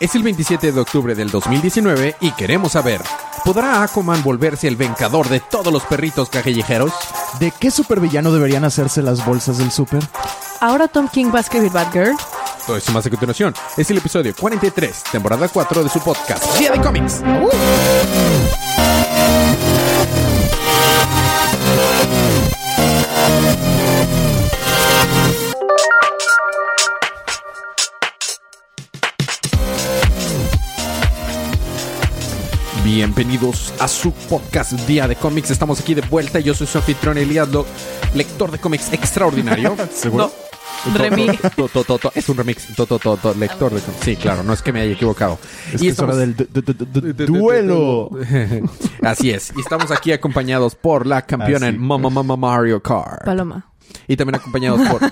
Es el 27 de octubre del 2019 y queremos saber, ¿podrá Aquaman volverse el vencador de todos los perritos callejeros? ¿De qué supervillano deberían hacerse las bolsas del super? Ahora Tom King va a escribir Batgirl. Todo eso más a continuación. Es el episodio 43, temporada 4 de su podcast, Día de Cómics. Bienvenidos a su podcast Día de Cómics. Estamos aquí de vuelta. Yo soy su anfitrión Elías, lo- lector de cómics extraordinario. ¿Seguro? Remi. To- to- to- to- Es un remix. To- to- to- to- Lector de cómics. Sí, claro, no es que me haya equivocado. Es que es hora del du- du- du- du- du- duelo. Así es. Y estamos aquí acompañados por la campeona en Mama Mama Mario Kart. Paloma. Y también acompañados por.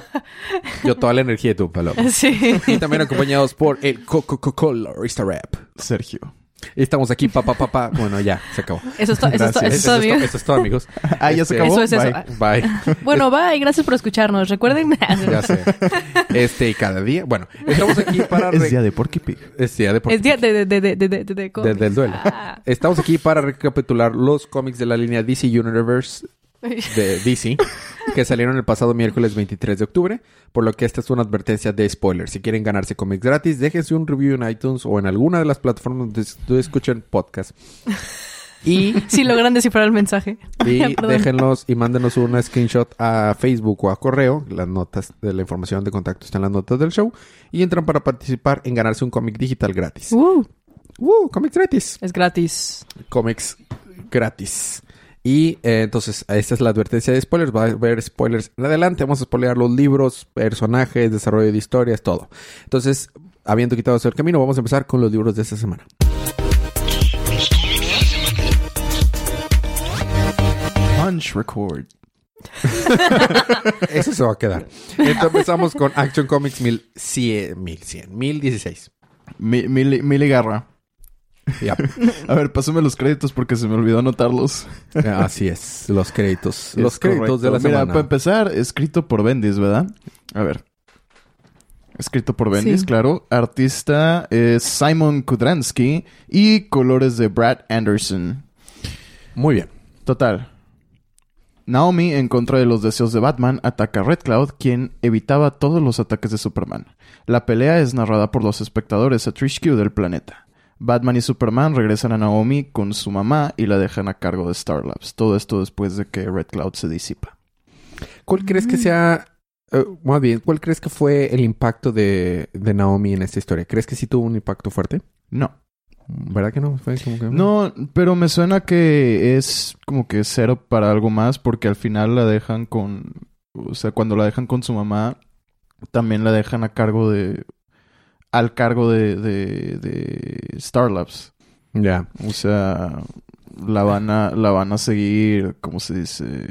Yo, toda la energía de tu paloma. Sí. Y también acompañados por el Coca-Cola Rap. Sergio. Estamos aquí, papá, papá. Bueno, ya, se acabó. Eso es, to- eso es to- eso es Eso todo, es, to- amigo. eso es todo, amigos. Ah, ya se Este, acabó. Eso es eso. Bye. Bye. Bueno, bye. Gracias por escucharnos. Recuerden. Ya sé. Este, y cada día. Bueno, estamos aquí para. Es día de Porky Pig. Es día de Es día de, de, de, de, de, de, de de- cómics. del duelo. Ah. Estamos aquí para recapitular los cómics de la línea DC Universe de DC que salieron el pasado miércoles 23 de octubre, por lo que esta es una advertencia de spoiler. Si quieren ganarse cómics gratis, déjense un review en iTunes o en alguna de las plataformas donde escuchen podcast. Y, Sí, logran descifrar el mensaje. y déjenlos y mándenos una screenshot a Facebook o a correo. Las notas de la información de contacto están en las notas del show. Y entran para participar en ganarse un cómic digital gratis. Uh, ¡Uh! ¡Cómics gratis! es gratis. cómics gratis. Y eh, entonces, esta es la advertencia de spoilers. Va a haber spoilers en adelante. Vamos a spoilear los libros, personajes, desarrollo de historias, todo. Entonces, habiendo quitado eso del camino, vamos a empezar con los libros de esta semana. Punch Record. Eso se va a quedar. Entonces, empezamos con Action Comics 1100, 1100, 1016. Mi- Mili Mili Garra. A ver, pásame los créditos porque se me olvidó anotarlos. Así es, los créditos. Los Es créditos de la correcto. Mira, semana. para empezar, escrito por Bendis, ¿verdad? A ver. Escrito por Bendis, Sí. claro. Artista es Simon Kudransky y colores de Brad Anderson. Muy bien. Total. Naomi, en contra de los deseos de Batman, ataca a Red Cloud, quien evitaba todos los ataques de Superman. La pelea es narrada por los espectadores a Trish Q del planeta. Batman y Superman regresan a Naomi con su mamá y la dejan a cargo de Star Labs. Todo esto después de que Red Cloud se disipa. ¿Cuál crees que sea, eh, más bien, cuál crees que fue el impacto de, de Naomi en esta historia? ¿Crees que sí tuvo un impacto fuerte? No. ¿Verdad que no? Fue como que... No, pero me suena que es como que cero para algo más porque al final la dejan con... O sea, cuando la dejan con su mamá, también la dejan a cargo de... Al cargo de, de, de Star Labs. Ya. O sea, la van a, la van a seguir, ¿cómo se dice?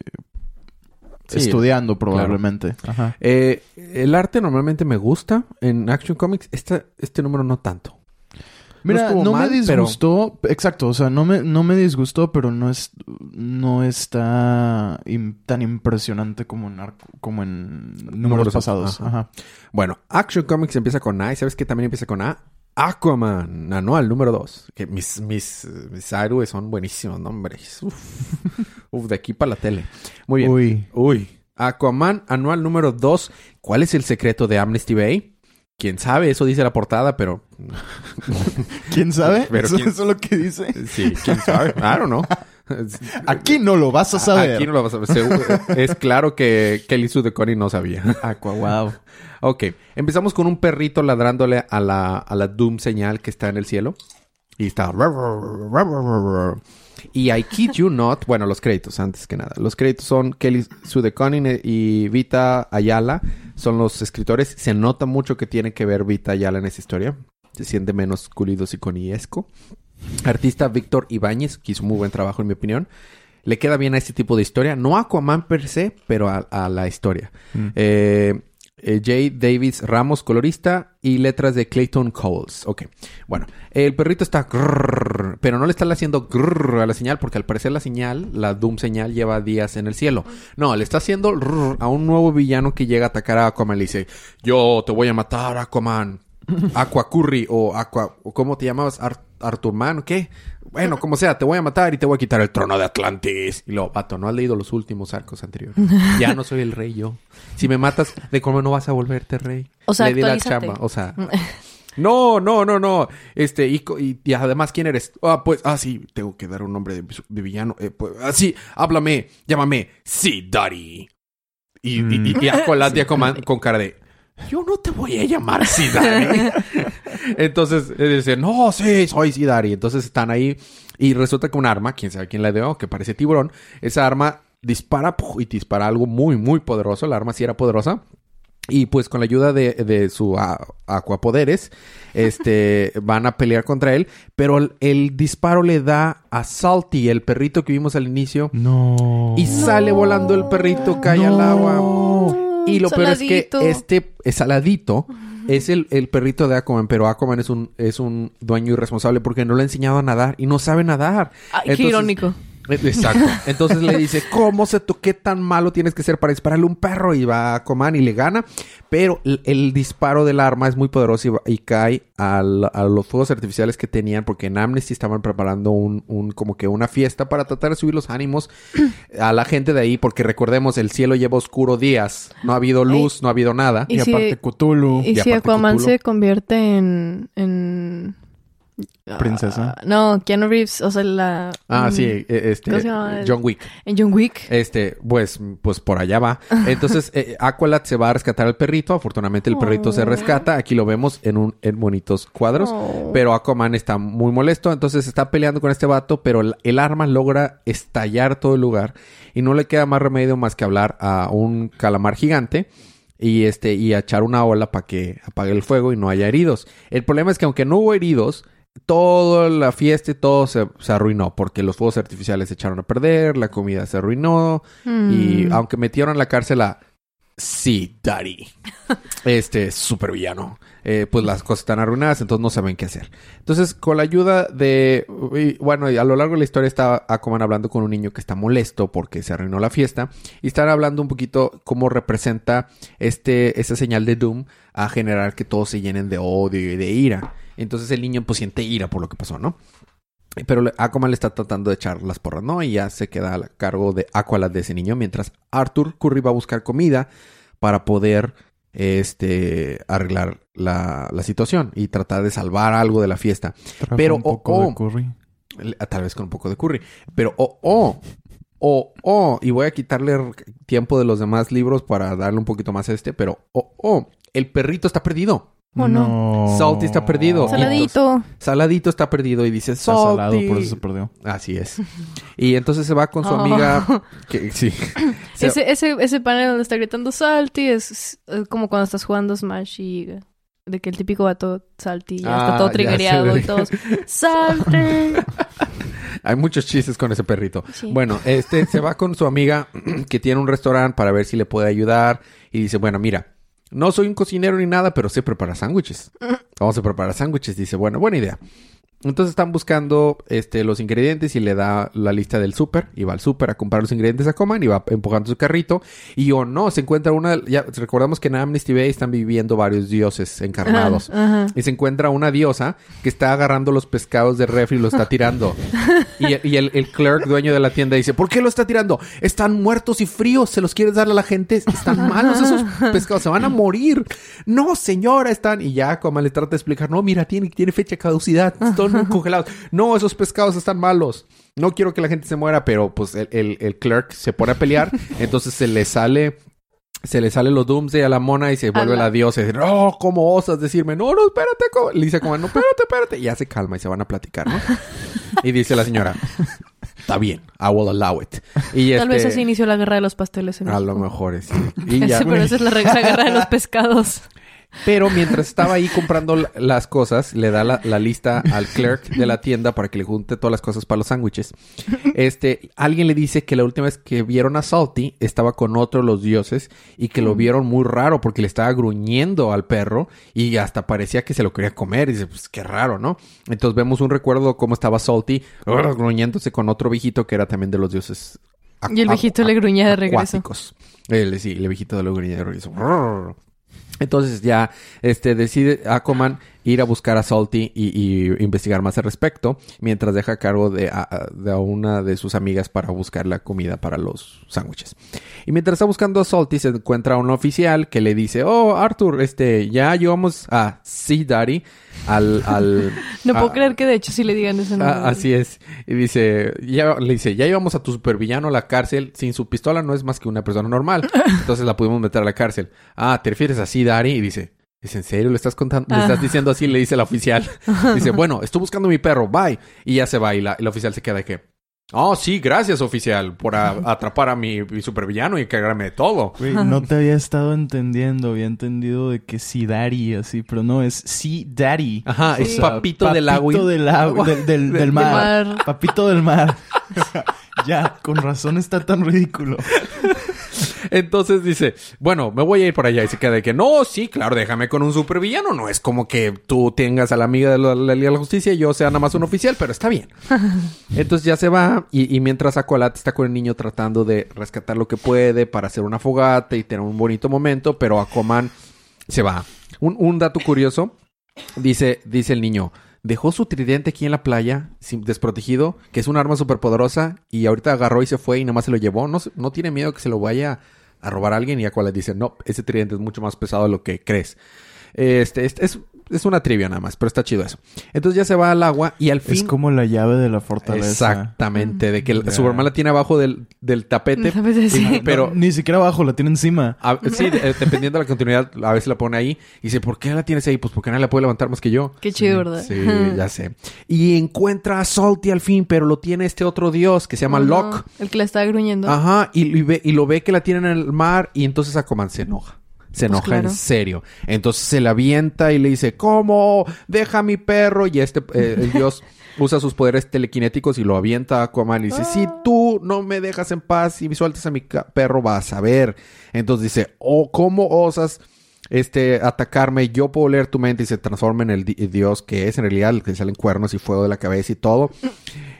Sí, Estudiando probablemente. Ajá. Eh, el arte normalmente me gusta en Action Comics. Esta, este número no tanto. Mira, no, mal, me pero- disgustó, exacto, o sea, no me, no me disgustó, pero no es, no está tan impresionante como en, arco- como en números, Números pasados. ajá. Ajá. Bueno, Action Comics empieza con A. ¿Y sabes qué también empieza con A? Aquaman, anual número 2. Que mis, mis, mis héroes son buenísimos nombres. Uf. Uf, de aquí para la tele. Muy bien. Uy, Uy. Aquaman, anual número 2. ¿Cuál es el secreto de Amnesty Bay? Quién sabe, eso dice la portada, pero. ¿quién sabe? Pero eso, quién- eso es lo que dice. Sí, quién sabe. I don't know. Aquí no lo vas a saber. Aquí no lo vas a. Seguro- es claro que Kelly Sue DeConnie no sabía. Aqua, wow. ok, empezamos con un perrito ladrándole a la, a la Doom señal que está en el cielo. Y está... Y I kid you not... Bueno, los créditos, antes que nada. Los créditos son Kelly Sue DeConnie y Vita Ayala. Son los escritores. Se nota mucho que tiene que ver Vita Ayala en esa historia. Se siente menos culido siconiesco. Artista Víctor Ibáñez, que hizo muy buen trabajo en mi opinión. Le queda bien a este tipo de historia. No a Aquaman per se, pero a, a la historia. Mm. Eh, eh, J. Davis Ramos, colorista, y letras de Clayton Coles. Ok. Bueno, el perrito está... grrr, pero no le está haciendo grrr a la señal, porque al parecer la señal, la Doom señal, lleva días en el cielo. No, le está haciendo grrr a un nuevo villano que llega a atacar a Aquaman. Le dice, yo te voy a matar, Aquaman. Aquacurry o Aqua... ¿Cómo te llamabas? Ar Arturman o qué? Bueno, como sea, te voy a matar y te voy a quitar el trono de Atlantis. Y lo, vato, no has leído los últimos arcos anteriores. ya no soy el rey yo. Si me matas, ¿de cómo no vas a volverte rey? O sea, Le di la chamba. O sea... No, no, no, no. Este, y, y- y además, ¿quién eres? Ah, pues, ah, sí, tengo que dar un nombre de, de villano. Eh, pues, ah, sí, háblame, llámame, sí, Daddy. Y, y, y, y Aqualad ya con, con cara de, yo no te voy a llamar Sidari. Entonces, él dice, no, sí, soy Sidari. Entonces están ahí y resulta que un arma, quién sabe quién la dio, que parece tiburón, esa arma dispara y dispara algo muy, muy poderoso. La arma sí era poderosa. Y pues con la ayuda de, de su a- acuapoderes, este, van a pelear contra él. Pero el, el disparo le da a Salty, el perrito que vimos al inicio. No. Y sale volando el perrito, cae al agua. Y lo peor es que este es saladito es el, el perrito de Aquaman, pero Aquaman es un, es un dueño irresponsable porque no le ha enseñado a nadar y no sabe nadar. Ay, qué irónico. Exacto. Entonces le dice, ¿cómo se to qué tan malo tienes que ser para dispararle un perro? Y va a Aquaman y le gana. Pero el, el disparo del arma es muy poderoso y, va- y cae al- a los fuegos artificiales que tenían porque en Amnesty estaban preparando un, un- como que una fiesta para tratar de subir los ánimos a la gente de ahí porque recordemos, el cielo lleva oscuro días. No ha habido luz, no ha habido nada. Y Y, si- aparte Cthulhu. ¿Y Y si aparte Aquaman se convierte en... en... Princesa. Ah, no, Keanu Reeves, o sea, la... Ah, mm, sí, eh, este, ¿Cómo se llama? John Wick. En John Wick. Este, pues, pues por allá va. Entonces, eh, Aqualad se va a rescatar al perrito. Afortunadamente, el perrito se Oh. rescata. Aquí lo vemos en un, en bonitos cuadros. Oh. Pero Aquaman está muy molesto. Entonces está peleando con este vato. Pero el, el arma logra estallar todo el lugar. Y no le queda más remedio más que hablar a un calamar gigante. Y este, y echar una ola para que apague el fuego y no haya heridos. El problema es que aunque no hubo heridos, toda la fiesta y todo se, se arruinó. Porque los fuegos artificiales se echaron a perder, la comida se arruinó. Y Mm. aunque metieron en la cárcel a Sí, Daddy. Este super villano. Eh, pues las cosas están arruinadas, entonces no saben qué hacer. Entonces, con la ayuda de. y, bueno, y a lo largo de la historia está Aquaman hablando con un niño que está molesto porque se arruinó la fiesta. Y están hablando un poquito cómo representa este, esa señal de Doom a generar que todos se llenen de odio y de ira. Entonces el niño pues siente ira por lo que pasó, ¿no? Pero Aquaman le está tratando de echar las porras, ¿no? Y ya se queda a cargo de Aqualad de ese niño. Mientras Arthur Curry va a buscar comida para poder este, arreglar la, la situación y tratar de salvar algo de la fiesta. Trajo Pero, un poco oh, de oh. curry. Le- Tal vez con un poco de curry. Pero, oh, oh, oh, oh. Y voy a quitarle tiempo de los demás libros para darle un poquito más a este. Pero, oh, oh. El perrito está perdido. Oh, no. Salty está perdido. Saladito. Saladito está perdido y dice Está salado, Salty. por eso se perdió. Así es. Y entonces se va con su Oh. amiga. Que, sí. Se- Ese, ese, ese panel donde está gritando Salty es, es, como cuando estás jugando Smash y de que el típico vato Salty ya Ah, está todo triggereado y todos Salty. Hay muchos chistes con ese perrito. Sí. Bueno, este se va con su amiga que tiene un restaurante para ver si le puede ayudar. Y dice, bueno, mira, no soy un cocinero ni nada, pero sé preparar sándwiches. Vamos a preparar sándwiches. Dice, bueno, buena idea. Entonces están buscando este, los ingredientes y le da la lista del súper. Y va al súper a comprar los ingredientes a Coman y va empujando su carrito. Y o no, se encuentra una... Ya recordamos que en Amnesty Bay están viviendo varios dioses encarnados. Ajá. Y se encuentra una diosa que está agarrando los pescados de refri y lo está tirando. y el, y el- el clerk, dueño de la tienda, dice, ¿por qué lo está tirando? Están muertos y fríos, ¿se los quieres dar a la gente? Están malos esos pescados, se van a morir. No, señora, están... Y ya como le trata de explicar, no, mira, tiene, tiene fecha de caducidad, congelados. No, esos pescados están malos. No quiero que la gente se muera, pero pues el, el- el clerk se pone a pelear, entonces se le sale... Se le sale los Doomsday a la mona y se vuelve la diosa. Y dice, no, ¿cómo osas decirme? No, no, espérate. co-". Le dice como, no, espérate, espérate. Y ya se calma y se van a platicar, ¿no? y dice la señora, está bien, I will allow it. Y Tal vez este, así inició la guerra de los pasteles en A lo mejor es. sí. Y ya. Sí, pero esa es la guerra de los pescados. Pero mientras estaba ahí comprando la- las cosas, le da la, la lista al clerk de la tienda para que le junte todas las cosas para los sándwiches. Este, alguien le dice que la última vez que vieron a Salty estaba con otro de los dioses y que lo vieron muy raro porque le estaba gruñendo al perro y hasta parecía que se lo quería comer. Y dice, pues qué raro, ¿no? Entonces vemos un recuerdo cómo estaba Salty gruñéndose con otro viejito que era también de los dioses. Y el viejito le gruñía de regreso. acuáticos. El, sí, el viejito le gruñía de regreso. Entonces ya este decide Aquaman ir a buscar a Salty y, y investigar más al respecto, mientras deja a cargo de a, a- de a una de sus amigas para buscar la comida para los sándwiches. Y mientras está buscando a Salty se encuentra un oficial que le dice, oh Arthur, este, ya llevamos a Sea Daddy al... al No a- puedo creer que de hecho sí le digan ese nombre. Ah, así es. Y dice, ya, le dice, ya llevamos a tu supervillano a la cárcel. Sin su pistola no es más que una persona normal. Entonces la pudimos meter a la cárcel. Ah, ¿te refieres así, Dari? Y dice, ¿es en serio? ¿Le estás contando? ¿Le estás Ah. diciendo así? Le dice el oficial. dice, bueno, estoy buscando a mi perro. Bye. Y ya se va. Y la, el oficial se queda de que, oh, sí, gracias, oficial, por a- atrapar a mi, mi supervillano y cargarme de todo. No te había estado entendiendo. Había entendido de que sí, daddy, así, pero no, es sí, daddy. Ajá, es papito del agua. Papito del agua, del, del- del mar. mar. Papito del mar. Ya, con razón está tan ridículo. Entonces dice, bueno, me voy a ir por allá. Y se queda de que, no, sí, claro, déjame con un supervillano. No es como que tú tengas a la amiga de la, la de la Justicia y yo sea nada más un oficial, pero está bien. Entonces ya se va y, y mientras Aqualad está con el niño tratando de rescatar lo que puede para hacer una fogata y tener un bonito momento, pero Aquaman se va. Un, un dato curioso, dice, dice el niño, dejó su tridente aquí en la playa, sin, desprotegido, que es un arma superpoderosa, y ahorita agarró y se fue y nada más se lo llevó. No, no tiene miedo que se lo vaya a robar a alguien y Aqualad dice, no, ese tridente es mucho más pesado de lo que crees. Este, este es, es una trivia nada más, pero está chido eso. Entonces ya se va al agua y al fin... Es como la llave de la fortaleza. Exactamente, de que Ya. Superman la tiene abajo del, del tapete. Sí. pero No, ni siquiera abajo, la tiene encima. a- sí, de- dependiendo de la continuidad, a veces la pone ahí y dice, ¿por qué la tienes ahí? Pues porque nadie la puede levantar más que yo. Qué chido, ¿verdad? Sí, ya sé. Y encuentra a Salty al fin, pero lo tiene este otro dios que se llama Ajá, Locke. El que la estaba gruñendo. Ajá, y, y ve- y lo ve que la tienen en el mar y entonces Aquaman se enoja. Se Pues enoja claro. en serio. Entonces se la avienta y le dice, ¿cómo? Deja a mi perro. Y este, eh, el dios usa sus poderes telequinéticos y lo avienta a Aquaman y dice, si Ah. tú no me dejas en paz y sueltas a mi perro, vas a ver. Entonces dice, oh, ¿cómo osas este, atacarme? Yo puedo leer tu mente y se transforma en el di- dios que es en realidad el que le salen cuernos y fuego de la cabeza y todo.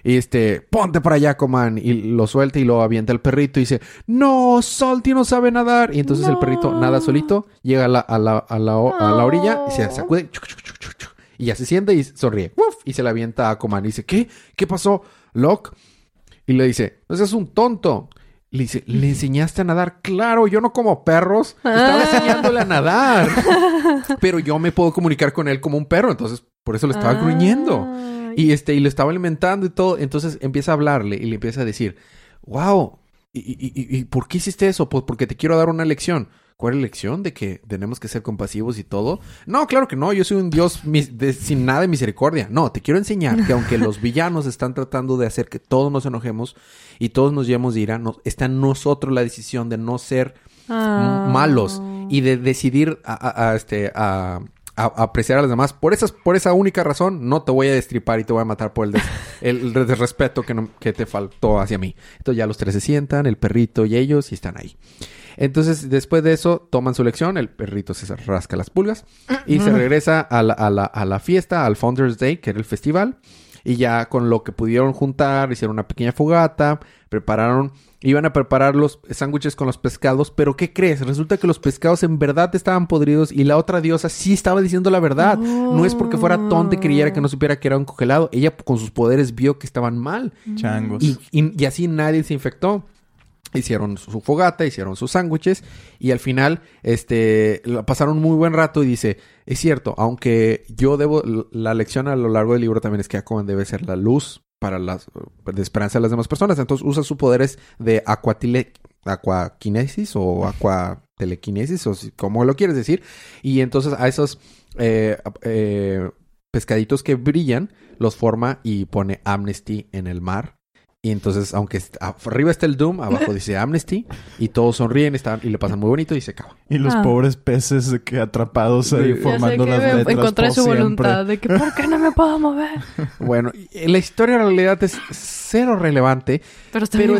Y este, ponte para allá, Aquaman. Y lo suelta y lo avienta el perrito y dice, no, Salty no sabe nadar. Y entonces el perrito nada solito, llega a la, a la, a la, a la orilla y se sacude. chuc, chuc, chuc, chuc, chuc, y ya se siente y sonríe. ¡Uf! Y se la avienta a Aquaman. Y dice, ¿qué? ¿Qué pasó, Locke? Y le dice, no seas un tonto. Le dice, ¿le enseñaste a nadar? Claro, yo no como perros. Estaba enseñándole a nadar. Pero yo me puedo comunicar con él como un perro. Entonces, por eso le estaba Ah. gruñendo. Y este, y lo estaba alimentando y todo. Entonces empieza a hablarle y le empieza a decir, wow, ¿y, y, y- y por qué hiciste eso? Pues porque te quiero dar una lección. ¿Cuál es la lección? ¿De que tenemos que ser compasivos y todo? No, claro que no. Yo soy un dios de- sin nada de misericordia. No, te quiero enseñar que aunque los villanos están tratando de hacer que todos nos enojemos y todos nos llevemos de ira, no- está en nosotros la decisión de no ser Ah. malos y de decidir a, a- a, este a, apreciar a los demás por esas por esa única razón no te voy a destripar y te voy a matar por el, des- el, desrespeto que, no- que te faltó hacia mí entonces ya los tres se sientan el perrito y ellos y están ahí entonces después de eso toman su lección el perrito se rasca las pulgas y se regresa a la, a la, a la fiesta al Founders Day que era el festival y ya con lo que pudieron juntar, hicieron una pequeña fogata, prepararon, iban a preparar los sándwiches con los pescados, pero ¿qué crees? Resulta que los pescados en verdad estaban podridos y la otra diosa sí estaba diciendo la verdad. No es porque fuera tonta y creyera que no supiera que era un congelado. Ella con sus poderes vio que estaban mal. Changos. Y, y- y así nadie se infectó. Hicieron su fogata, hicieron sus sándwiches y al final este pasaron un muy buen rato y dice, es cierto, aunque yo debo la lección a lo largo del libro también es que Aquaman debe ser la luz para las de esperanza de las demás personas, entonces usa sus poderes de aquatile aquaquinesis o aquatelequinesis o como lo quieres decir y entonces a esos eh, eh, pescaditos que brillan los forma y pone Amnesty en el mar y entonces, aunque arriba está el Doom, abajo dice Amnesty, y todos sonríen están, y le pasan muy bonito y se acaba. Y los Ah. pobres peces que atrapados ahí Sí. Ya sé formando que las me- letras en contra de por su siempre. voluntad. De que, ¿por qué no me puedo mover? Bueno, la historia en realidad es cero relevante. Pero está Pero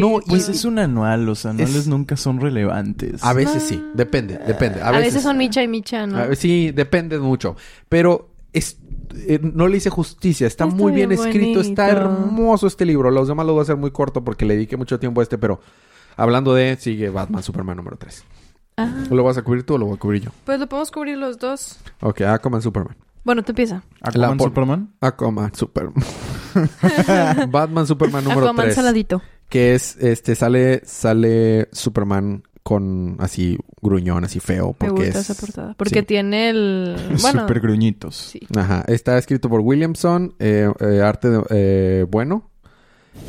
no, Pues es un anual, los anuales Es- nunca son relevantes. A veces sí, depende, depende. A, A veces son Micha y Micha, ¿no? a sí, depende mucho. Pero es, eh, no le hice justicia. Está, Está muy bien bien escrito. Está hermoso este libro. Los demás lo voy a hacer muy corto porque le dediqué mucho tiempo a este. Pero hablando de, sigue Batman Superman número 3. Ah, ¿Lo vas a cubrir tú o lo voy a cubrir yo? pues lo podemos cubrir los dos. Ok, Aquaman, Superman. Bueno, te empieza. ¿Aquaman por- Superman? Aquaman, Superman. Batman, Superman número Aquaman 3. saladito. Que es, este, sale, sale Superman con así gruñón, así feo. Me Porque gusta es... esa portada. Porque sí. tiene el... Bueno, Super gruñitos. sí. Ajá. Está escrito por Williamson, eh, eh, arte de- eh, bueno.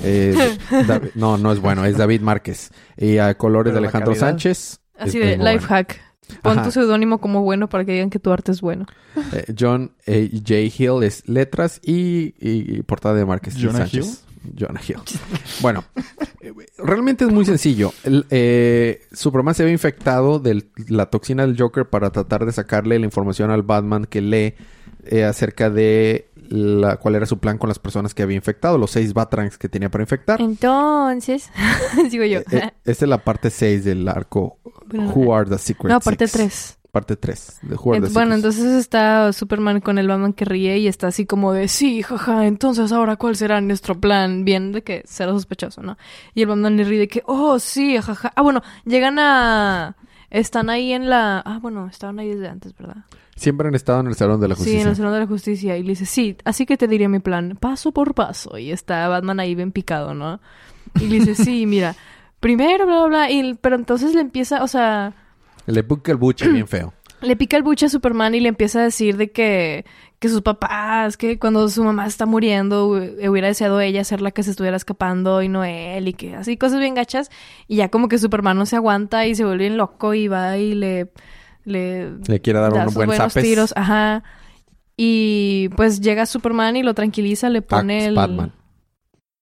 Eh, David- no, no es bueno, es David Márquez. Y a colores Pero de Alejandro calidad. Sánchez. Así de life bueno. hack. Pon Ajá. tu seudónimo como bueno para que digan que tu arte es bueno. Eh, John eh, J. Hill es letras y, y- y portada de Márquez y ¿Jonah Sánchez. Jonah Hill. bueno, realmente es muy sencillo. El, eh, Superman se ve infectado de la toxina del Joker para tratar de sacarle la información al Batman que lee eh, acerca de la, cuál era su plan con las personas que había infectado, los seis Batrangs que tenía para infectar. Entonces, digo yo. Eh, esta es la parte 6 del arco Who Are the Secret no, parte Six. 3. Parte 3 de Are the bueno, entonces está Superman con el Batman que ríe y está así como de, sí, jaja, entonces ahora cuál será nuestro plan. Bien de que será sospechoso, ¿no? Y el Batman le ríe de que, oh, sí, jaja. Ah, bueno, llegan a... Están ahí en la... Ah, bueno, estaban ahí desde antes, ¿verdad? Siempre han estado en el Salón de la Sí, Justicia. en el Salón de la Justicia. Y le dice, sí, así que te diré mi plan, paso por paso. Y está Batman ahí bien picado, ¿no? Y le dice, sí, mira, primero, bla, bla, bla. Y, pero entonces le empieza, o sea, Le pica el buche bien feo. le pica el buche a Superman y le empieza a decir de que, que sus papás, que cuando su mamá está muriendo, hu- hubiera deseado ella ser la que se estuviera escapando y no él, y que así, cosas bien gachas. Y ya como que Superman no se aguanta y se vuelve bien loco y va y le... Le, Le quiere dar da un sus buen buenos zapes. tiros, ajá. Y pues llega Superman y lo tranquiliza, le pone Ah, el... Batman.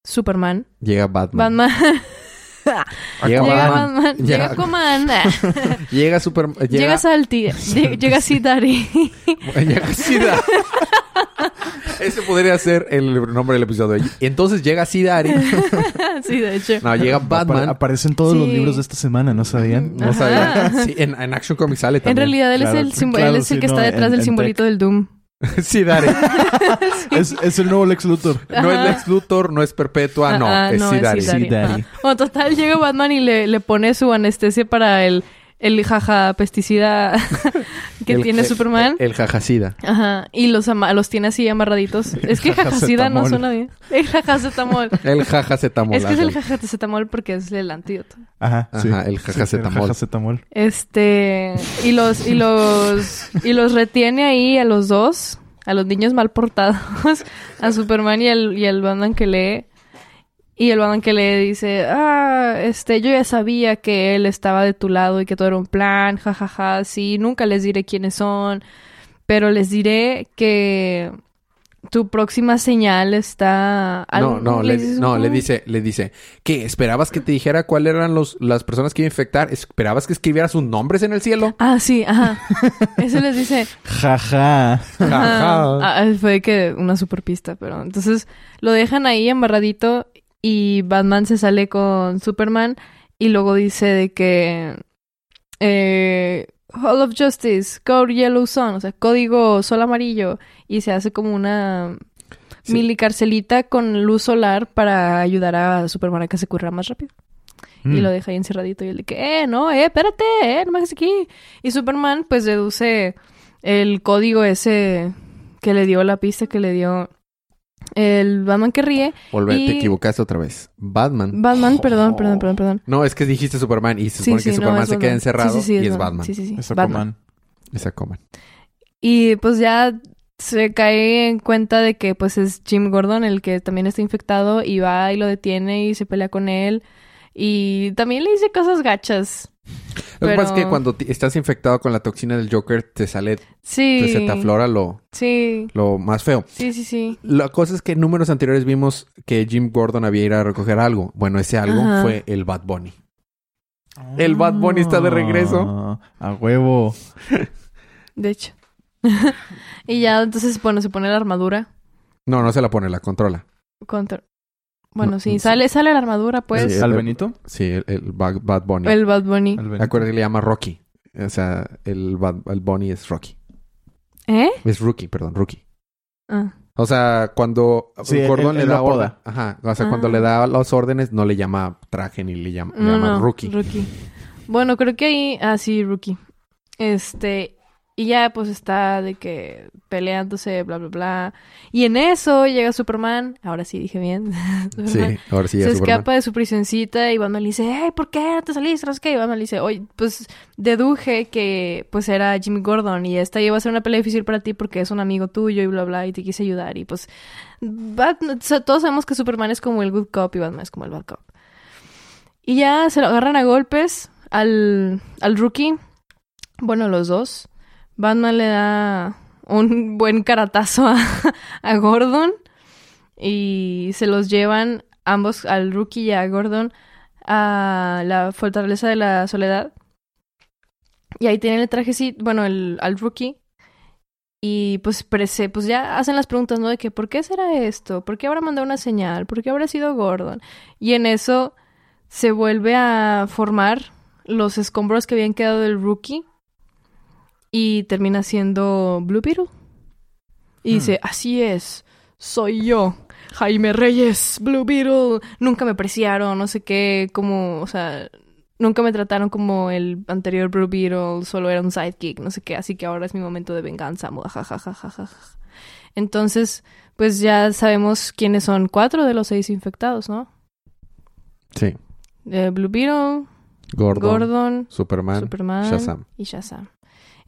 Superman. Llega Batman. Batman. Llega llega Batman. Batman. Llega- Llega Coman. Llega Superman. Llega, Llega, Salty. Llega, Sidari. llega Sida. Ese podría ser el nombre del episodio. Entonces llega Sidari. sí, de hecho. No, llega Apare- Batman. aparecen todos los Sí. libros de esta semana, ¿no sabían? No Ajá. sabía. Sí, en, en Action Comics sale En también. realidad él Claro, es el, claro, él es el sí, que no, está detrás en- del en simbolito del Doom. Sidari. es, es el nuevo Lex Luthor. No es. Lex Luthor, no es Perpetua, no. Es no, es Sidari. Sí. Bueno, total, llega Batman y le, le pone su anestesia para el, el jaja pesticida que El- tiene el- Superman. El, jajacida. Ajá. Y los, ama- los tiene así amarraditos. Es que jajacida no suena bien. El jajacetamol. El jajacetamol. Es que es el jajacetamol porque es el antídoto. Ajá, sí. Ajá, el Sí, jajacetamol. el jajacetamol. Este, y los, y los, y los retiene ahí a los dos, a los niños mal portados, a Superman y al, y al Batman que lee. Y el Batman que lee dice, ah, este, yo ya sabía que él estaba de tu lado y que todo era un plan, jajaja, sí, nunca les diré quiénes son, pero les diré que tu próxima señal está... No, no, le, dice no, le dice, le dice, ¿qué? ¿Esperabas que te dijera cuáles eran los, las personas que iba a infectar? ¿Esperabas que escribiera sus nombres en el cielo? Ah, sí, ajá. Eso les dice, Jaja. Ajá. Ah, fue que una super pista, pero entonces lo dejan ahí embarradito y Batman se sale con Superman y luego dice de que eh, Hall of Justice, Code Yellow Sun, o sea, código sol amarillo y se hace como una Sí. mini carcelita con luz solar para ayudar a Superman a que se curra más rápido. Y Mm. lo deja ahí encerradito y él de que, eh, no, eh, espérate, eh, no me hagas aquí. Y Superman pues deduce el código ese que le dio la pista que le dio el Batman que ríe. Volve, Y- te equivocaste otra vez. Batman. Batman, perdón, perdón, perdón, perdón. No, es que dijiste Superman y se supone sí, que no, Superman es se queda Batman. encerrado Sí, sí, sí, y es Batman. Sí, sí, sí. Es Batman. Aquaman. Es Aquaman. Y pues ya se cae en cuenta de que pues es Jim Gordon el que también está infectado y va y lo detiene y se pelea con él. Y también le dice cosas gachas. Lo que pasa es que cuando estás infectado con la toxina del Joker, te sale, Sí. te, se te aflora lo, Sí. lo más feo. Sí, sí, sí. La cosa es que en números anteriores vimos que Jim Gordon había ido a recoger algo. Bueno, ese algo Ajá. fue el Bad Bunny. El Bad Bunny está de regreso. Ah, A huevo. De hecho. y ya entonces, bueno, se pone la armadura. No, no se la pone, la controla. Contra... Bueno, No, sí, sale, sale la armadura, pues. Sí, ¿Al el- Benito? Sí, el, el Bad, Bad Bunny. El Bad Bunny. Acuérdate que le llama Rocky. O sea, el, Bad, el Bunny es Rocky. ¿Eh? Es Rookie, perdón, Rookie. Ah. O sea, cuando Sí, Gordon le da orden- Ajá. O sea, cuando Ah. le da las órdenes, no le llama traje ni le llama, le llama no, Rookie. Rookie. Bueno, creo que ahí... Ah, sí, Rookie. Este... Y ya, pues, está de que peleándose, bla, bla, bla. Y en eso llega Superman. Ahora sí dije bien. Sí, ahora sí ya Se Superman. escapa de su prisioncita y Batman le dice, hey, ¿por qué no te saliste? No qué. Y Batman le dice, oye, pues deduje que pues era Jimmy Gordon y esta iba a ser una pelea difícil para ti porque es un amigo tuyo y bla, bla, y te quise ayudar. Y pues Batman- todos sabemos que Superman es como el good cop y Batman es como el bad cop. Y ya se lo agarran a golpes al, al rookie. Bueno, los dos. Batman le da un buen caratazo a, a Gordon y se los llevan ambos al rookie y a Gordon a la fortaleza de la soledad. Y ahí tienen el trajecito, bueno, el, al rookie. Y pues, prese- pues ya hacen las preguntas, ¿no? De que, ¿por qué será esto? ¿Por qué habrá mandado una señal? ¿Por qué habrá sido Gordon? Y en eso se vuelve a formar los escombros que habían quedado del rookie. Y termina siendo Blue Beetle. Y dice, así es, soy yo. Jaime Reyes, Blue Beetle. Nunca me apreciaron, no sé qué, como, o sea, nunca me trataron como el anterior Blue Beetle, solo era un sidekick, no sé qué, así que ahora es mi momento de venganza. muajajajajaja. Entonces, pues ya sabemos quiénes son cuatro de los seis infectados, ¿no? Sí. Eh, Blue Beetle, Gordon, Gordon, Superman, Superman Shazam. y Shazam.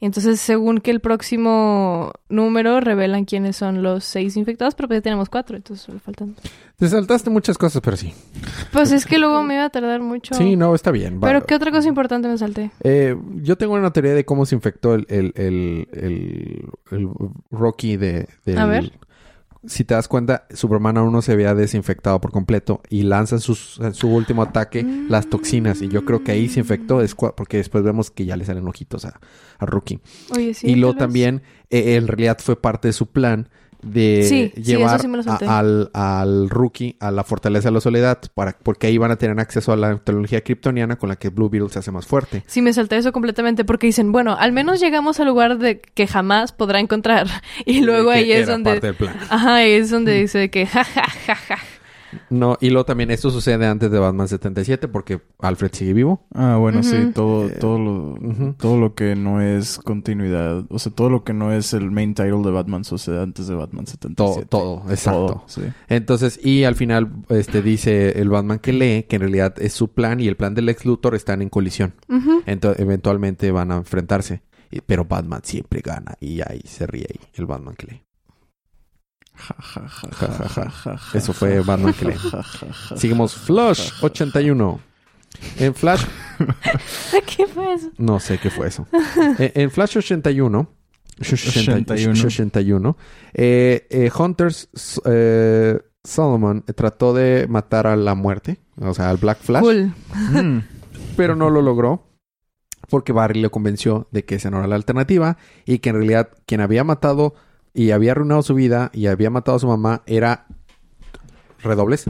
Entonces, según que el próximo número revelan quiénes son los seis infectados, pero pues ya tenemos cuatro, entonces solo faltan. Te saltaste muchas cosas, pero sí. Pues es que luego me iba a tardar mucho. Sí, no, está bien. va. Pero ¿qué otra cosa importante me salté? Eh, yo tengo una teoría de cómo se infectó el, el, el, el, el Rocky de... del- A ver. Si te das cuenta, Superman aún no se había desinfectado por completo y lanza en, sus- su último ataque las toxinas. Y yo creo que ahí se infectó porque después vemos que ya le salen ojitos a, a Rookie. Oye, sí. y luego también, eh, en realidad fue parte de su plan de Sí, llevar sí a- al, al Rookie a la Fortaleza de la Soledad para, porque ahí van a tener acceso a la tecnología kryptoniana con la que Blue Beetle se hace más fuerte. Sí, me salté eso completamente porque dicen, bueno, al menos llegamos al lugar de que jamás podrá encontrar. Y luego ahí es donde... parte del plan. Ajá, ahí es donde dice que ja, ja, ja, ja. No, y luego también esto sucede antes de Batman 77 porque Alfred sigue vivo. Ah, bueno, sí, todo, Eh, todo lo, todo lo que no es continuidad, o sea, todo lo que no es el main title de Batman sucede antes de Batman 77. Todo, todo, exacto. Todo, sí. Entonces, y al final, este dice el Batman que lee que en realidad es su plan y el plan del ex Luthor están en colisión. Entonces, eventualmente van a enfrentarse. Pero Batman siempre gana. Y ahí se ríe ahí, el Batman que lee. Ja, ja, ja, Ja, ja, ja. ja, ja, Eso fue Batman ja. Seguimos Flash 81. En Flash, ¿Qué fue eso? no sé qué fue eso. Eh, en Flash 81, 81. 81, eh, eh, Hunters eh, Solomon trató de matar a la muerte, o sea, al Black Flash, Cool. Mm. pero no lo logró porque Barry le convenció de que esa no era la alternativa y que en realidad quien había matado y había arruinado su vida y había matado a su mamá era redobles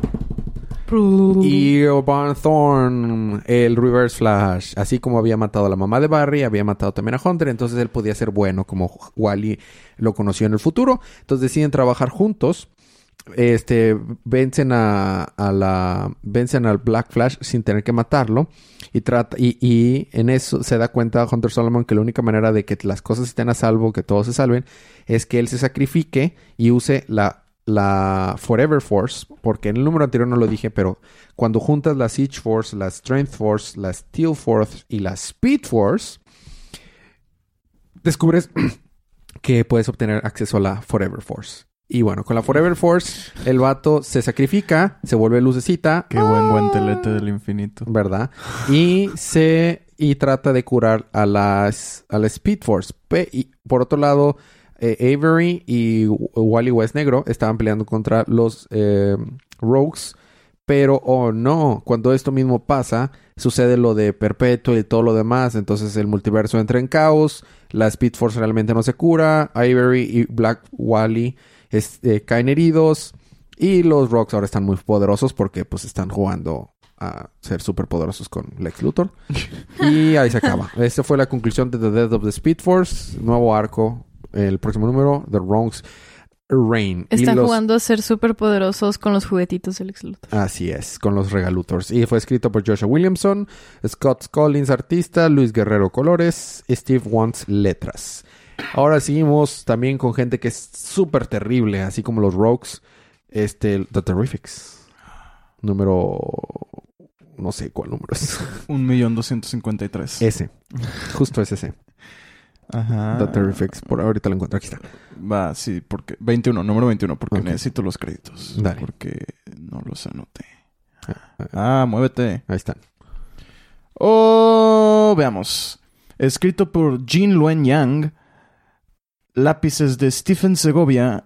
y Van Thorne, el Reverse Flash, así como había matado a la mamá de Barry, había matado también a Hunter, entonces él podía ser bueno como Wally lo conoció en el futuro. Entonces deciden trabajar juntos. Este vencen a, a la vencen al Black Flash sin tener que matarlo y trata y, y en eso se da cuenta Hunter Solomon que la única manera de que las cosas estén a salvo, que todos se salven, es que él se sacrifique y use la la Forever Force, porque en el número anterior no lo dije, pero cuando juntas la Siege Force, la Strength Force, la Steel Force y la Speed Force, descubres que puedes obtener acceso a la Forever Force. Y bueno, con la Forever Force, el vato se sacrifica, se vuelve lucecita, Qué buen guantelete del infinito. ¿verdad? Y se y trata de curar a las a la Speed Force. Pe- y por otro lado, eh, Avery y Wally West Negro estaban peleando contra los eh, Rogues. Pero, oh no, cuando esto mismo pasa, sucede lo de Perpetuo y todo lo demás. Entonces el multiverso entra en caos. La Speed Force realmente no se cura. Avery y Black Wally es- eh, caen heridos. Y los Rogues ahora están muy poderosos porque pues están jugando a ser súper poderosos con Lex Luthor. y ahí se acaba. Esta fue la conclusión de The Death of the Speed Force. Nuevo arco. El próximo número, The Rogues. Rain. Están los- jugando a ser súper poderosos con los juguetitos del Lex Luthor. Así es, con los regalutors. Y fue escrito por Joshua Williamson, Scott Collins, artista, Luis Guerrero, colores, Steve Wants, letras. Ahora seguimos también con gente que es súper terrible, así como los Rogues. Este, The Terrifics. Número... No sé cuál número es. Un millón doscientos cincuenta y tres. Ese. Justo es ese. Ajá. The Terrifics. Por ahorita lo encuentro. Aquí está. Va, sí, porque... 21, número 21, porque necesito los créditos. Dale. Porque no los anoté. Ah, muévete. Ahí están. Oh, veamos. Escrito por Jean Luen Yang. Lápices de Stephen Segovia.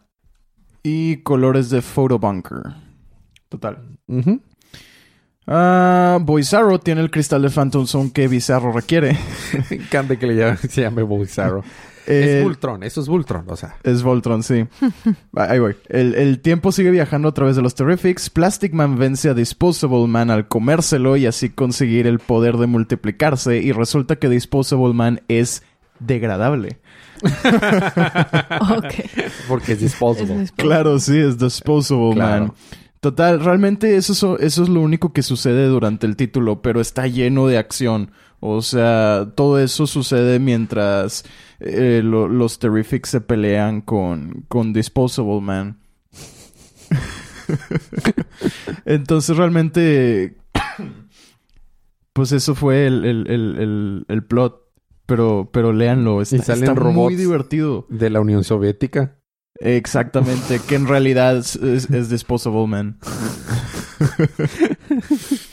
Y colores de Photobunker. Total. Ujú. Ah, Boizarro tiene el cristal de Phantom Zone que Bizarro requiere. Me encanta que le llame- se llame Bizarro. Eh, es Voltron. Eso es Voltron. O sea... Es Voltron, sí. Ahí voy. El, el tiempo sigue viajando a través de los Terrifics. Plastic Man vence a Disposable Man al comérselo y así conseguir el poder de multiplicarse. Y resulta que Disposable Man es degradable. Ok. Porque es Es disposable. Claro, sí, es Disposable Claro. Man. Total, realmente eso, so- eso es lo único que sucede durante el título, pero está lleno de acción. O sea, todo eso sucede mientras eh, lo- los Terrifics se pelean con, con Disposable Man. Entonces realmente, pues eso fue el, el, el, el, el plot. Pero, pero léanlo, está, Y salen está muy robots. divertido. De la Unión Soviética. Exactamente, que en realidad es, es, es Disposable Man.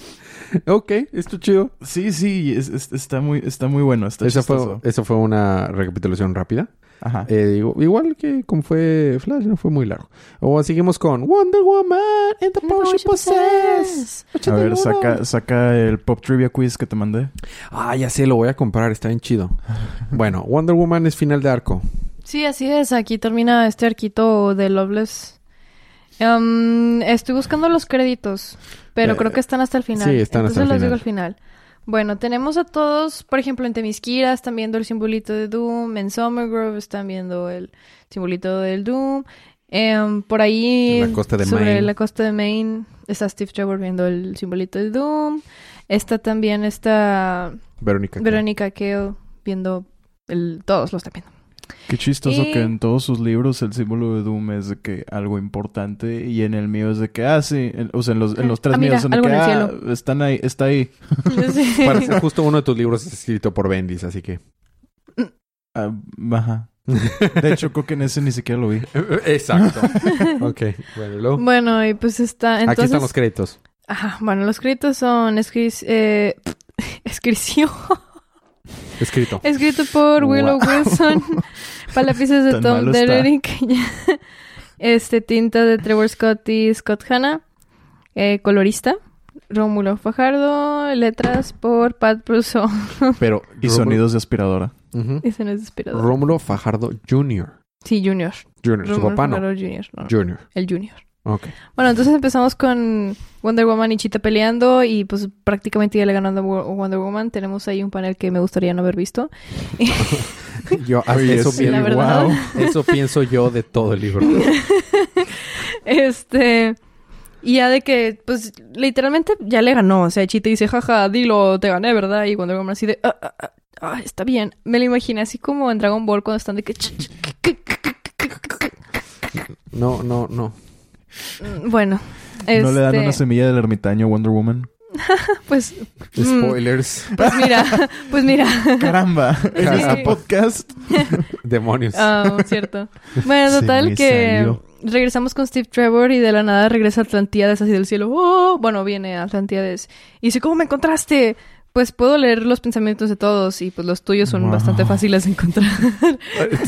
Ok, esto chido. Sí, sí, es- es- está muy, está muy bueno. Está Esa fue, esa fue una recapitulación rápida. Ajá. Eh, digo, igual que como fue Flash, no fue muy largo. O seguimos con Wonder Woman and the Power She Possess. A ver, saca, saca el Pop Trivia Quiz que te mandé. Ah, ya sé, lo voy a comprar, está bien chido. Bueno, Wonder Woman es final de arco. Sí, así es. Aquí termina este arquito de Loveless. Estoy buscando los créditos, pero Eh, creo que están hasta el final. sí, están hasta Entonces el los final. digo al final. Bueno, tenemos a todos, por ejemplo, en Temisquira están viendo el simbolito de Doom, en Summergrove están viendo el simbolito del Doom. Em, por ahí, En la costa de sobre Maine. la costa de Maine, está Steve Trevor viendo el simbolito de Doom. Está también esta Verónica. Verónica Kale viendo el... Todos lo están viendo. Qué chistoso Y- que en todos sus libros el símbolo de Doom es de que algo importante y en el mío es de que, ah, sí, en- o sea, en los, en los tres Ah, mira, míos son de que, en el ah, están ahí, está ahí. Sí. Para ser justo uno de tus libros es escrito por Bendis, así que... Ah, ajá. De hecho, creo que en ese ni siquiera lo vi. Exacto. ok, bueno, y luego... Bueno, y pues está... Entonces, Aquí están los créditos. Ajá, bueno, los créditos son escri- eh, escrición, Escrito. escrito por Willow Wow. Wilson, para lápices de Tom. Derrick, este tinta de Trevor Scott y Scott Hanna, eh, colorista, Rómulo Fajardo, letras por Pat Brousseau. Pero... Y Rómulo- sonidos de aspiradora. Ujú. Ese no es inspirador. Rómulo Fajardo Jr. sí, Junior. Jr. Su Rómulo papá no. Fajardo Junior. no, no, Junior. el Junior. Bueno, entonces empezamos con Wonder Woman y Cheetah peleando y pues prácticamente ya le ganando a Wo- Wonder Woman. Tenemos ahí un panel que me gustaría no haber visto. Yo, Oye, eso, pienso, wow. eso pienso yo de todo el libro. Este. Y ya de que, pues, literalmente ya le ganó. O sea, Cheetah dice, jaja, dilo, te gané, ¿verdad? Y Wonder Woman así de, ah, ah, ah, ah, está bien. Me lo imaginé así como en Dragon Ball cuando están de que... No, no, no. Mm, Bueno. ¿No le dan este, una semilla del ermitaño a Wonder Woman? Pues, mm, Spoilers. pues mira, pues mira. ¡Caramba! ¿Es Sí. este podcast? Demonios. Ah, cierto. Bueno, total que salió. regresamos con Steve Trevor y de la nada regresa Atlantiades así del cielo. ¡Oh! Bueno, viene Atlantiades y dice, ¿cómo me encontraste? Pues puedo leer los pensamientos de todos y pues los tuyos son Wow. bastante fáciles de encontrar.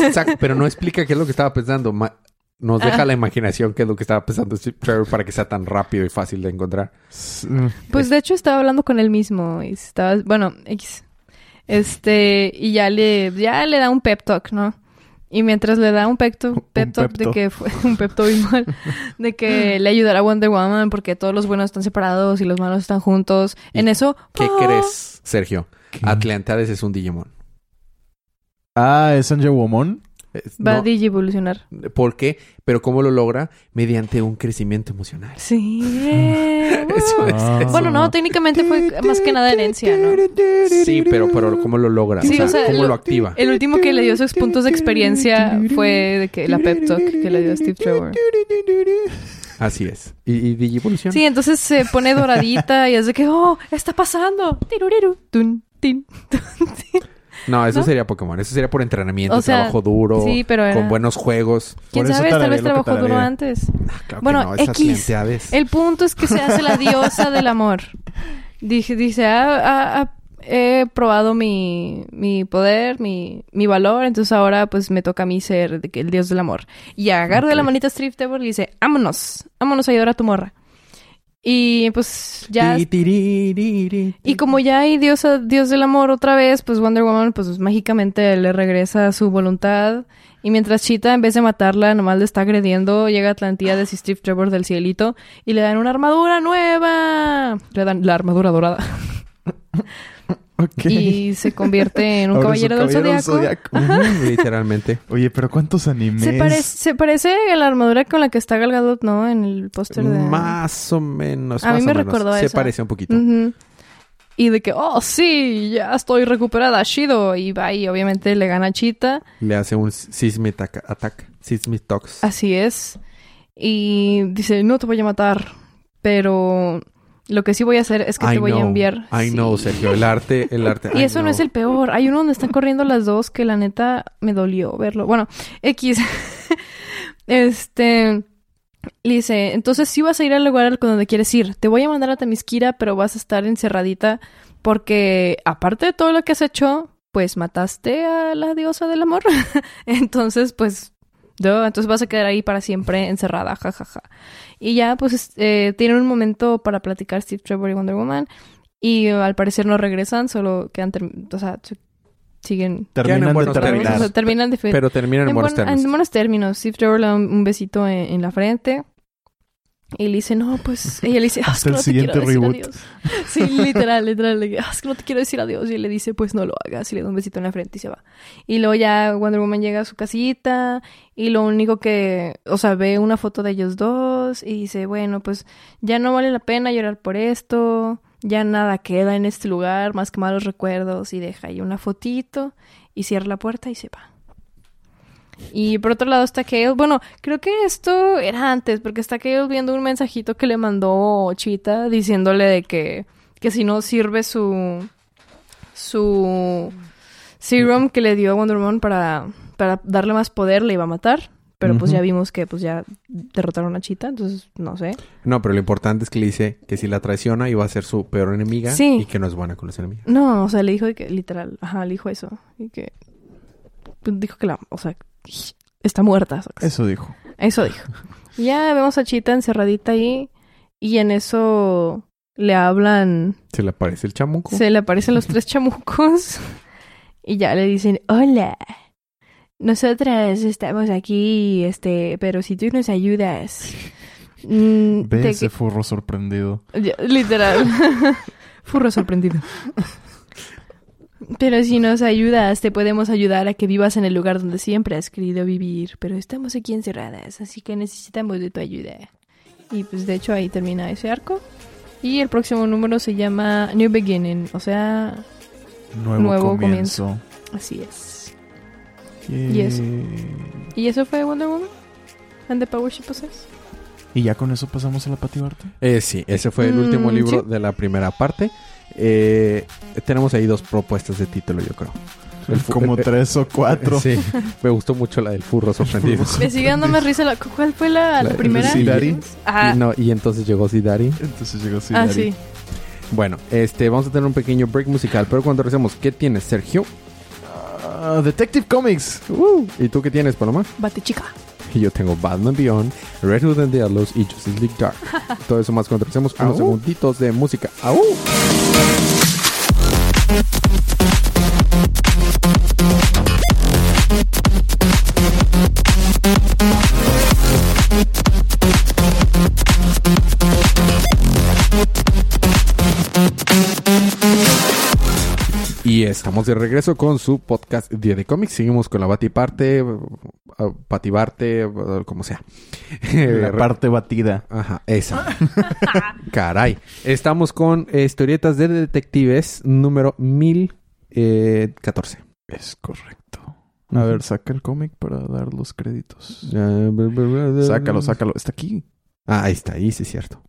Exacto, pero no explica qué es lo que estaba pensando. Ma- Nos deja Ah. la imaginación qué es lo que estaba pensando Steve Trevor para que sea tan rápido y fácil de encontrar. Pues de hecho estaba hablando con él mismo y estaba, bueno, X. Este, y ya le, ya le da un pep talk, ¿no? Y mientras le da un pep talk, pep talk de pepto. que fue un pep talk igual, de que le ayudará a Wonder Woman porque todos los buenos están separados y los malos están juntos. En eso, ¿Qué crees, Sergio? Atlantides es un Digimon. Ah, ¿es Angel Woman? Va no- a digievolucionar. ¿Por qué? Pero ¿cómo lo logra? Mediante un crecimiento emocional. Sí. Eso es. Ah. Bueno, no, técnicamente fue más que nada herencia, ¿no? Sí, pero, pero ¿cómo lo logra? Sí, o sea, ¿cómo lo- lo activa? El último que le dio sus puntos de experiencia fue de que la pep talk que le dio a Steve Trevor. Así es. ¿Y, y Digivolución? Sí, entonces se pone doradita y es de que, oh, está pasando. Tiruriru, tun, tin, tun, tin. No, eso ¿No? sería Pokémon. Eso sería por entrenamiento, O sea, trabajo duro, sí, pero era- con buenos juegos. ¿Quién Por eso sabe? Tal vez trabajó duro antes. Ah, claro Bueno, no, X. El punto es que se hace la diosa del amor. Dije, dice, ah, ah, ah, he probado mi, mi poder, mi, mi valor, entonces ahora pues me toca a mí ser el dios del amor. Y agarra de la manita a Trevor y dice, vámonos, vámonos a ayudar a tu morra. Y pues ya... Y como ya hay diosa, dios del amor otra vez, pues Wonder Woman pues mágicamente le regresa su voluntad. Y mientras Cheetah, en vez de matarla, nomás le está agrediendo, llega Atlantida de Steve Trevor del cielito y le dan una armadura nueva. Le dan la armadura dorada. Y se convierte en un Ahora es caballero del caballero zodiaco. Literalmente. Oye, pero ¿cuántos animes? Se, parece se parece a la armadura con la que está Gal Gadot, ¿no? En el póster de... Más o menos. A mí me recordó a Se parece un poquito. Y de que, oh, sí, ya estoy recuperada, Shido. Y va y obviamente le gana a Cheetah. Le hace un Seismic attack. Seismic Tox. Así es. Y dice, no te voy a matar, pero lo que sí voy a hacer es que te voy a enviar. I Sí. know, Sergio. El arte, el arte. Y I eso no es el peor. Hay uno donde están corriendo las dos que la neta me dolió verlo. Bueno, X. este. le dice, entonces sí vas a ir al lugar al donde quieres ir. Te voy a mandar a Tamiskira, pero vas a estar encerradita porque aparte de todo lo que has hecho, pues mataste a la diosa del amor. entonces, pues, duh, entonces vas a quedar ahí para siempre encerrada, jajaja. Y ya, pues, es- eh, tienen un momento para platicar Steve Trevor y Wonder Woman. Y eh, al parecer no regresan, solo quedan, term- o sea, se- siguen... Terminan en de o terminar. sea, terminan de... Pero terminan en, buenos buen- términos. en buenos términos. Steve Trevor le da un, un besito en, en la frente. Y le dice, no, pues... Ella le dice, ah, Hasta que el no te quiero siguiente decir reboot. adiós. Sí, literal, literal. le dice, "Ah, es que no te quiero decir adiós. Y él le dice, pues no lo hagas. Y le da un besito en la frente y se va. Y luego ya Wonder Woman llega a su casita. Y lo único que... O sea, ve una foto de ellos dos. Y dice, bueno, pues ya no vale la pena llorar por esto. Ya nada queda en este lugar más que malos recuerdos. Y deja ahí una fotito. Y cierra la puerta y se va. Y por otro lado está Kale. Bueno, creo que esto era antes, porque está Kale viendo un mensajito que le mandó Chita diciéndole de que, que si no sirve su su serum que le dio a Wonder Woman para, para darle más poder, le iba a matar. Pero pues ya vimos que pues ya derrotaron a Chita, entonces no sé. No, pero lo importante es que le dice que si la traiciona iba a ser su peor enemiga Sí. y que no es buena con los enemigos. No, o sea, le dijo que literal, ajá, le dijo eso. Y que pues, dijo que la, o sea, está muerta. Eso dijo. Eso dijo. Ya vemos a Chita encerradita ahí. Y en eso le hablan. ¿Se le aparece el chamuco? Se le aparecen los tres chamucos. Y ya le dicen: Hola. Nosotras estamos aquí, este, pero si tú nos ayudas. mm, Ve te- ese furro sorprendido. Literal. Furro sorprendido. Pero si nos ayudas, te podemos ayudar a que vivas en el lugar donde siempre has querido vivir. Pero estamos aquí encerradas, así que necesitamos de tu ayuda. Y pues de hecho ahí termina ese arco. Y el próximo número se llama New Beginning, o sea, Nuevo, Nuevo comienzo. así es. Yay. eso. ¿Y eso fue Wonder Woman? And the Power She Possesses? Y ya con eso pasamos a la patibarta. Eh, sí, ese fue el Mm, último libro sí. de la primera parte. Eh, tenemos ahí dos propuestas de título, yo creo. El Como eh, tres o cuatro. Sí, me gustó mucho la del furro sorprendido. Me sigue dando más risa la... ¿Cuál fue la, la La- primera? Sí, Dari. Ah, Y, no, y entonces llegó Sidari. Entonces llegó ah, Sidari. sí. Bueno, este, vamos a tener un pequeño break musical, pero cuando regresemos, ¿qué tienes, Sergio? Ah, Detective Comics. ¿Y tú qué tienes, Paloma? Bate yo tengo Batman Beyond, Red Hood and the Outlaws y Justice League Dark. Todo eso más cuando regresemos unos Au. segunditos de música. ¡Au! Y estamos de regreso con su podcast Día de Cómics. Seguimos con la Batiparte, Batibarte, uh, como sea. La parte batida. Ajá, esa. Caray. Estamos con eh, historietas de detectives número 1014. Es correcto. A ver, saca el cómic para dar los créditos. Sácalo, Sácalo. Está aquí. Ah, ahí está, ahí sí es cierto.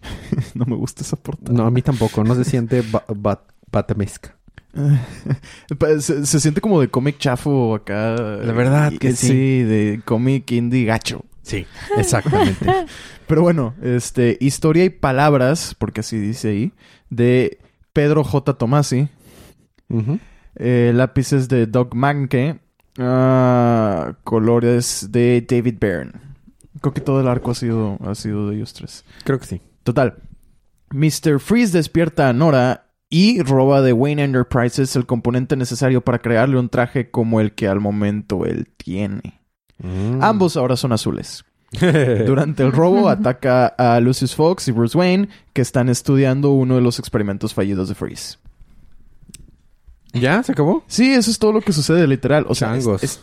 no me gusta esa portada. No, a mí tampoco. No se siente ba- bat- batamesca. Se, se siente como de cómic chafo acá. La verdad que sí. Sí, de cómic indie gacho. Sí, exactamente. Pero bueno, este, historia y palabras, porque así dice ahí, de Pedro J. Tomasi. Ujú. Eh, lápices de Doug Manke. ah, colores de David Byrne. Creo que todo el arco ha sido, ha sido de ellos tres. Creo que sí. Total. Mr. Freeze despierta a Nora y roba de Wayne Enterprises el componente necesario para crearle un traje como el que al momento él tiene. Mm. Ambos ahora son azules. Durante el robo ataca a Lucius Fox y Bruce Wayne, que están estudiando uno de los experimentos fallidos de Freeze. ¿Ya? ¿Se acabó? Sí, eso es todo lo que sucede, literal. O sea, es- Changos. es-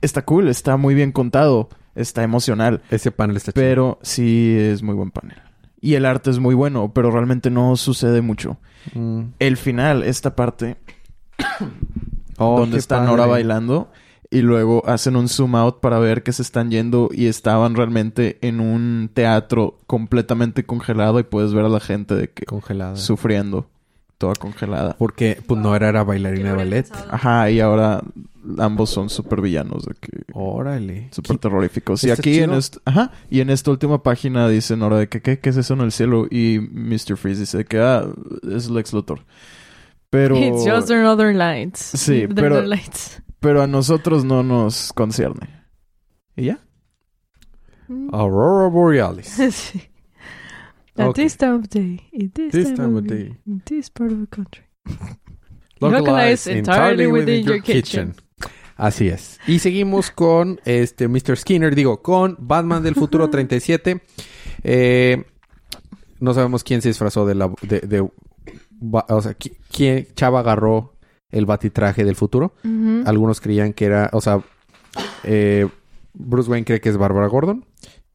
está cool, está muy bien contado, está emocional, Ese panel está chido. pero sí es muy buen panel. Y el arte es muy bueno, pero realmente no sucede mucho. Mm. El final, esta parte, Oh, donde está padre. Nora bailando, y luego hacen un zoom out para ver que se están yendo y estaban realmente en un teatro completamente congelado y puedes ver a la gente de que Congelada. sufriendo, toda congelada. Porque pues no era, era bailarina de ballet. Ajá, y ahora ambos son super villanos de que Órale. Súper terroríficos. Y aquí en, chido. est- ajá, y en esta última página dice Nora de que ¿qué, qué es eso en el cielo? Y Mr. Freeze dice que ah, es Lex Luthor. Pero, It's just another lights. Sí, The pero- lights. pero a nosotros no nos concierne. ¿Y ya? Mm. Aurora Borealis. sí. At this time of day, in this, This time, of day, in this part of the country. Localized entirely within your kitchen. Así es. Y seguimos con este Mr. Skinner, digo, con Batman del futuro 37. Eh, no sabemos quién se disfrazó de la de, de- o sea, qui- quién Chava agarró el batitraje del futuro. Ujú. Algunos creían que era, o sea, eh, Bruce Wayne cree que es Barbara Gordon.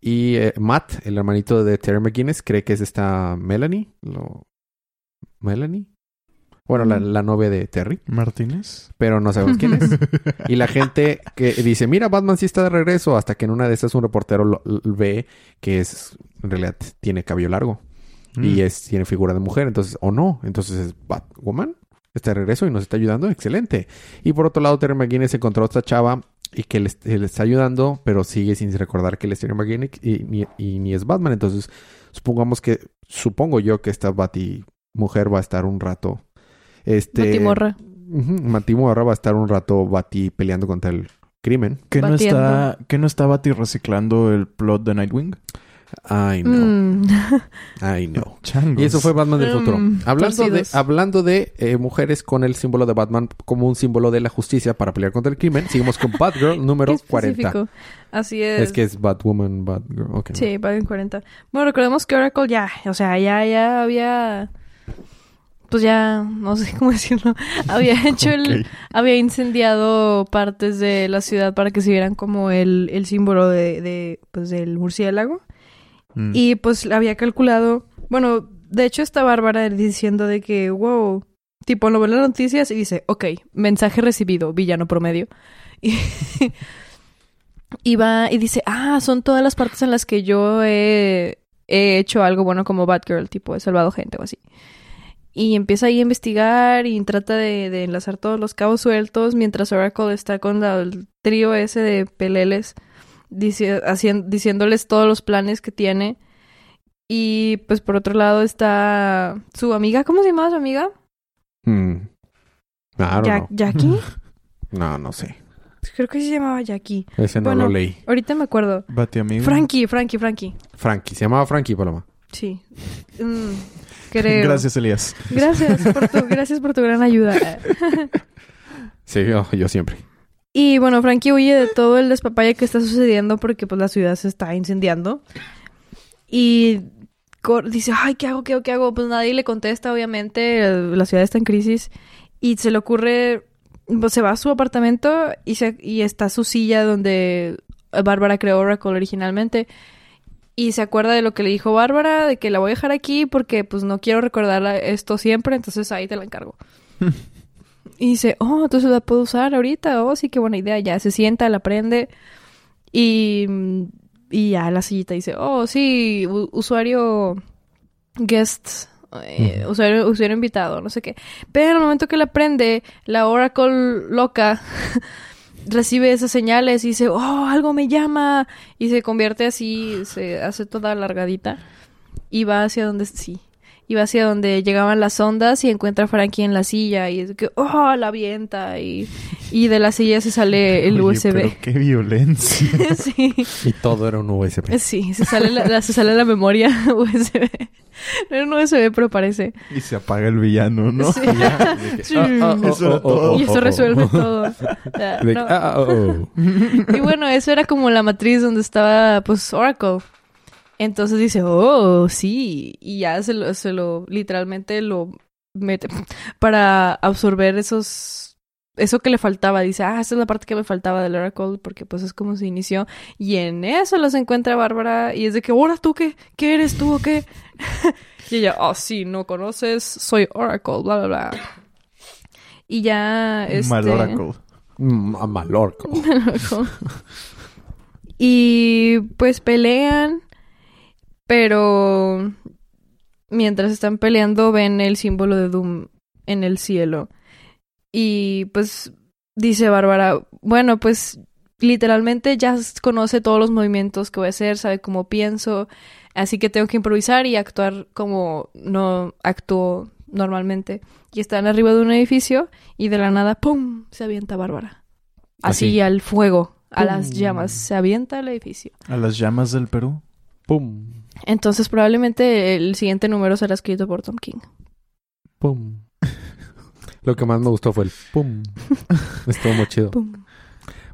Y eh, Matt, el hermanito de Terry McGuinness, cree que es esta Melanie. Lo... ¿Melanie? Bueno, la, la novia de Terry, ¿Martínez? pero no sabemos quién es. Y la gente que dice, mira, Batman sí está de regreso, hasta que en una de esas un reportero lo, lo ve que es, en realidad tiene cabello largo Mm. y es, tiene figura de mujer, entonces, o no, entonces es Batwoman, está de regreso y nos está ayudando, excelente. Y por otro lado, Terry McGuinness encontró a esta chava y que le, le está ayudando, pero sigue sin recordar que él es Terry y, ni, y ni es Batman, entonces supongamos que, supongo yo que esta Bati mujer va a estar un rato, este... Batimorra. Ujú, Batimorra va a estar un rato Bati peleando contra el crimen. ¿Que no, está, ¿Que no está Bati reciclando el plot de Nightwing? Ay, no. Mm. Ay, no. Changos. Y eso fue Batman del Mm, futuro. Hablando de, hablando de eh, mujeres con el símbolo de Batman como un símbolo de la justicia para pelear contra el crimen, seguimos con Batgirl número Qué 40. específico. Así es. Es que es Batwoman, Batgirl. Ok. Sí, Batman 40. Bueno, recordemos que Oracle ya, o sea, ya, ya había... Pues ya, no sé cómo decirlo. Había hecho el... Había incendiado partes de la ciudad para que se vieran como el, el símbolo de, de, pues, del murciélago. Mm. Y pues había calculado... Bueno, de hecho está Bárbara diciendo de que, wow... Tipo, lo ve las noticias y dice, ok, mensaje recibido, villano promedio. Y, va y dice, ah, son todas las partes en las que yo he, he hecho algo bueno como Batgirl, tipo, he salvado gente o así. Y empieza ahí a investigar y trata de, de enlazar todos los cabos sueltos mientras Oracle está con la- el trío ese de peleles dici- diciéndoles todos los planes que tiene. Y pues por otro lado está su amiga, ¿cómo se llamaba su amiga? Hmm. Ja- no. Jackie. No, no sé. Creo que se llamaba Jackie. Ese no Bueno. lo leí. Ahorita me acuerdo. Frankie, Frankie, Frankie. Frankie. Se llamaba Frankie Paloma. Sí. Mm, creo. Gracias, Elías. Gracias por tu, gracias por tu gran ayuda. Sí, yo, yo siempre. Y bueno, Frankie huye de todo el despapalle que está sucediendo porque pues la ciudad se está incendiando. Y dice, ay, ¿qué hago? ¿Qué hago? ¿Qué hago? Pues nadie le contesta, obviamente. La ciudad está en crisis. Y se le ocurre, pues se va a su apartamento y, se, y está su silla donde Bárbara creó Oracle originalmente. Y se acuerda de lo que le dijo Bárbara, de que la voy a dejar aquí porque pues no quiero recordar esto siempre, entonces ahí te la encargo. y dice, oh, entonces la puedo usar ahorita, oh, sí, qué buena idea. Ya se sienta, la prende y, y ya la sillita dice, oh, sí, usuario guest, eh, usuario, usuario invitado, no sé qué. Pero al momento que la prende, la Oracle loca recibe esas señales y dice, oh, algo me llama. Y se convierte así, se hace toda alargadita. Y va hacia donde, sí. Y va hacia donde llegaban las ondas y encuentra a Frankie en la silla. Y es que, oh, la avienta. Y, y de la silla se sale el Oye, USB. pero qué violencia. sí. Y todo era un USB. Sí, se sale la, la- se sale la memoria USB. No era un USB, pero parece. y se apaga el villano, ¿no? Sí. Sí. ah, ah, oh, Eso oh, todo. oh, Y eso resuelve todo. No. Y bueno, eso era como la matriz donde estaba, pues, Oracle. Entonces dice, oh, sí. Y ya se lo, se lo literalmente lo mete para absorber esos... Eso que le faltaba. Dice, ah, esa es la parte que me faltaba del Oracle porque pues es como se inició. Y en eso los encuentra Bárbara y es de que, ahora tú qué, qué eres tú o qué. y ella, oh, sí, no conoces, soy Oracle, bla, bla, bla. Y ya, este... Mal Oracle. Mm, a Malorco. y pues pelean, pero mientras están peleando ven el símbolo de Doom en el cielo. Y pues dice Bárbara, bueno, pues literalmente ya conoce todos los movimientos que voy a hacer, sabe cómo pienso, así que tengo que improvisar y actuar como no actúo normalmente. Y están arriba de un edificio y de la nada, ¡pum!, se avienta Bárbara. Así, Así. al fuego, a las llamas, se avienta el edificio. A las llamas del Perú. Pum. Entonces probablemente el siguiente número será escrito por Tom King. Pum. Lo que más me gustó fue el pum. Estuvo muy chido. ¡Pum!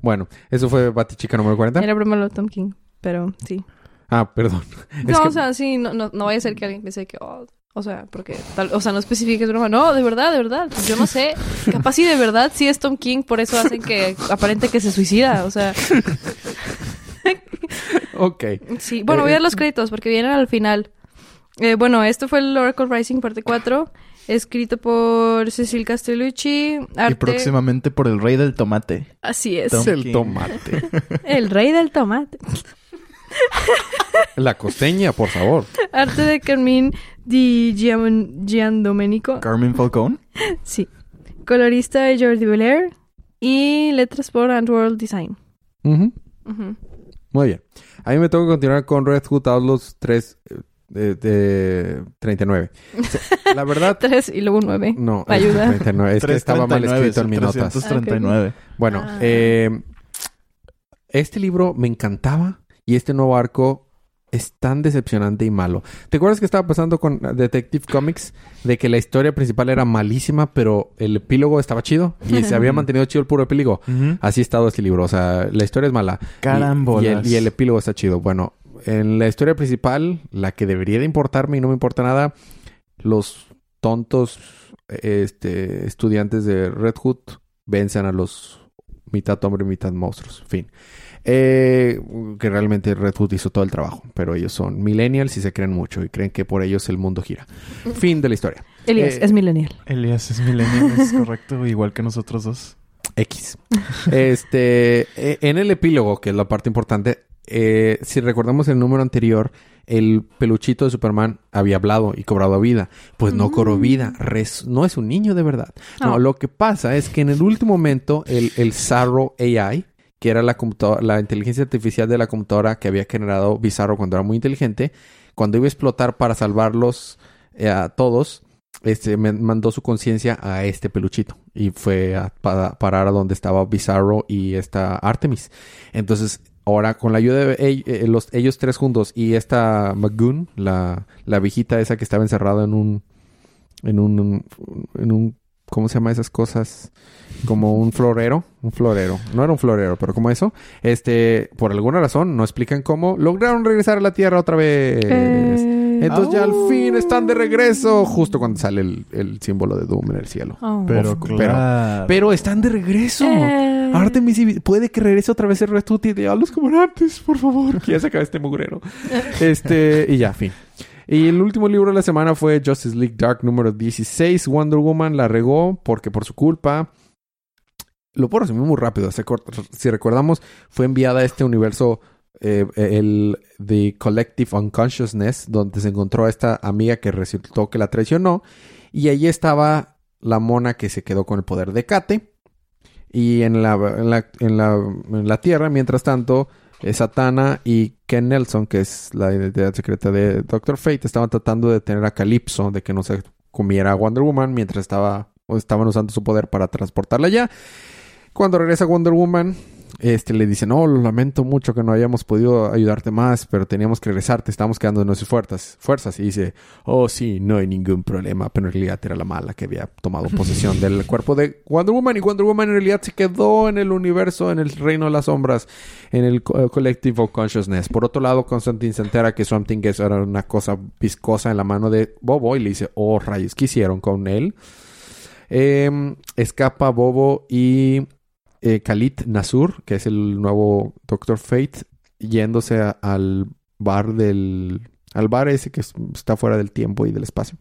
Bueno, eso fue Batichica número 40. Era broma lo de Tom King, pero sí. Ah, perdón. Es No, que- o sea, sí, no, no, no vaya a ser que alguien piense que, oh, o sea, porque tal, o sea, no especifique es broma. No, de verdad, de verdad. Yo no sé. Capaz sí de verdad sí es Tom King, por eso hacen que aparente que se suicida. O sea, Ok. sí. Bueno, voy a dar los créditos porque vienen al final. Eh, bueno, esto fue el Oracle Rising parte 4, escrito por Cecil Castellucci. Arte. Y próximamente por el rey del tomate. Así es. Tom el King. tomate. El rey del tomate. La costeña, por favor. Arte de Carmín Di Gian- Giandomenico. Carmen Falcón. Sí. Colorista de Jordi Belair. Y letras por Antworld Design. Ujú. Ujú. Muy bien. A mí me tengo que continuar con Red Hood Outlaws 3 eh, de, de 39. Se- La verdad, Tres y luego nueve. no. es Ayuda. 39. Es que estaba mal 339, escrito en mis notas. 339. Bueno, Ah. eh, este libro me encantaba y este nuevo arco es tan decepcionante y malo. ¿Te acuerdas que estaba pasando con Detective Comics? De que la historia principal era malísima, pero el epílogo estaba chido y se había mantenido chido el puro epílogo. Así ha estado este libro. O sea, la historia es mala. Y- Carambolas. Y, el, y el epílogo está chido. Bueno, en la historia principal, la que debería de importarme y no me importa nada, los tontos este, estudiantes de Red Hood vencen a los mitad hombre y mitad monstruos. Fin. Eh, que realmente Red Hood hizo todo el trabajo, pero ellos son millennials y se creen mucho y creen que por ellos el mundo gira. Fin de la historia. Elías Eh, es millennial. Elías es millennial, es correcto, igual que nosotros dos. X. Este, eh, en el epílogo, que es la parte importante, eh, si recordamos el número anterior, el peluchito de Superman había hablado y cobrado vida. Pues no cobró Mm. vida, res- no es un niño de verdad. No, No. lo que pasa es que en el último momento, el, el Zarro AI, que era la, la inteligencia artificial de la computadora que había generado Bizarro cuando era muy inteligente, cuando iba a explotar para salvarlos eh, a todos, este, mandó su conciencia a este peluchito y fue a pa- parar a donde estaba Bizarro y esta Artemis. Entonces, ahora con la ayuda de eh, los, ellos tres juntos y esta Magoon, la, la viejita esa que estaba encerrada en un, en un, en un, ¿cómo se llama esas cosas? Como un florero, un florero. No era un florero, pero como eso. Este, por alguna razón, no explican cómo lograron regresar a la Tierra otra vez. Eh, Entonces ya al Oh. fin están de regreso, justo cuando sale el, el símbolo de Doom en el cielo. Oh. Pero, claro. Pero están de regreso. Eh. Artemis y- puede que regrese otra vez el Retuti de los como antes, por favor. Que ya se acabe este mugrero. Este, y ya, fin. Y el último libro de la semana fue Justice League Dark número 16. Wonder Woman la regó porque por su culpa. Lo puedo resumir muy rápido. Si recordamos, fue enviada a este universo, eh, el The Collective Unconsciousness, donde se encontró a esta amiga que resultó que la traicionó. Y allí estaba la mona que se quedó con el poder de Kate. Y en la, en la, en la, en la Tierra, mientras tanto, Satana y Ken Nelson, que es la identidad secreta de Doctor Fate, estaban tratando de detener a Calypso de que no se comiera a Wonder Woman mientras estaba o estaban usando su poder para transportarla allá. Cuando regresa Wonder Woman, este le dice, no, lo lamento mucho que no hayamos podido ayudarte más, pero teníamos que regresarte, estamos quedando en nuestras fuerzas. fuerzas. Y dice, oh sí, no hay ningún problema, pero en realidad era la mala que había tomado posesión del cuerpo de Wonder Woman y Wonder Woman en realidad se quedó en el universo, en el reino de las sombras, en el co- eh, Collective of Consciousness. Por otro lado, Constantine se entera que Swamp Thing es- era una cosa viscosa en la mano de Bobo y le dice, oh rayos, ¿qué hicieron con él? Em, escapa Bobo y eh, Khalid Nasur, que es el nuevo Doctor Fate, yéndose al bar del... al bar ese que es- está fuera del tiempo y del espacio.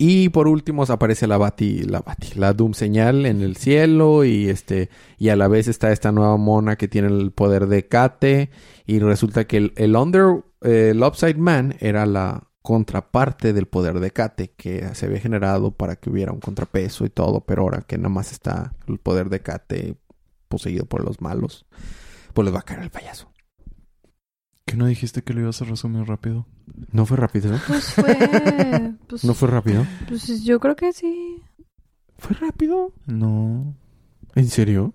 Y por último aparece la Bati, la Bati, la Doom señal en el cielo y este y a la vez está esta nueva mona que tiene el poder de Kate y resulta que el, el Under eh, el Upside Man era la contraparte del poder de Kate que se había generado para que hubiera un contrapeso y todo, pero ahora que nada más está el poder de Kate poseído por los malos, pues les va a caer el payaso. ¿Qué no dijiste que lo ibas a resumir rápido? No fue rápido, ¿no? Pues fue... Pues, No fue rápido. pues yo creo que sí. ¿Fue rápido? No. ¿En serio?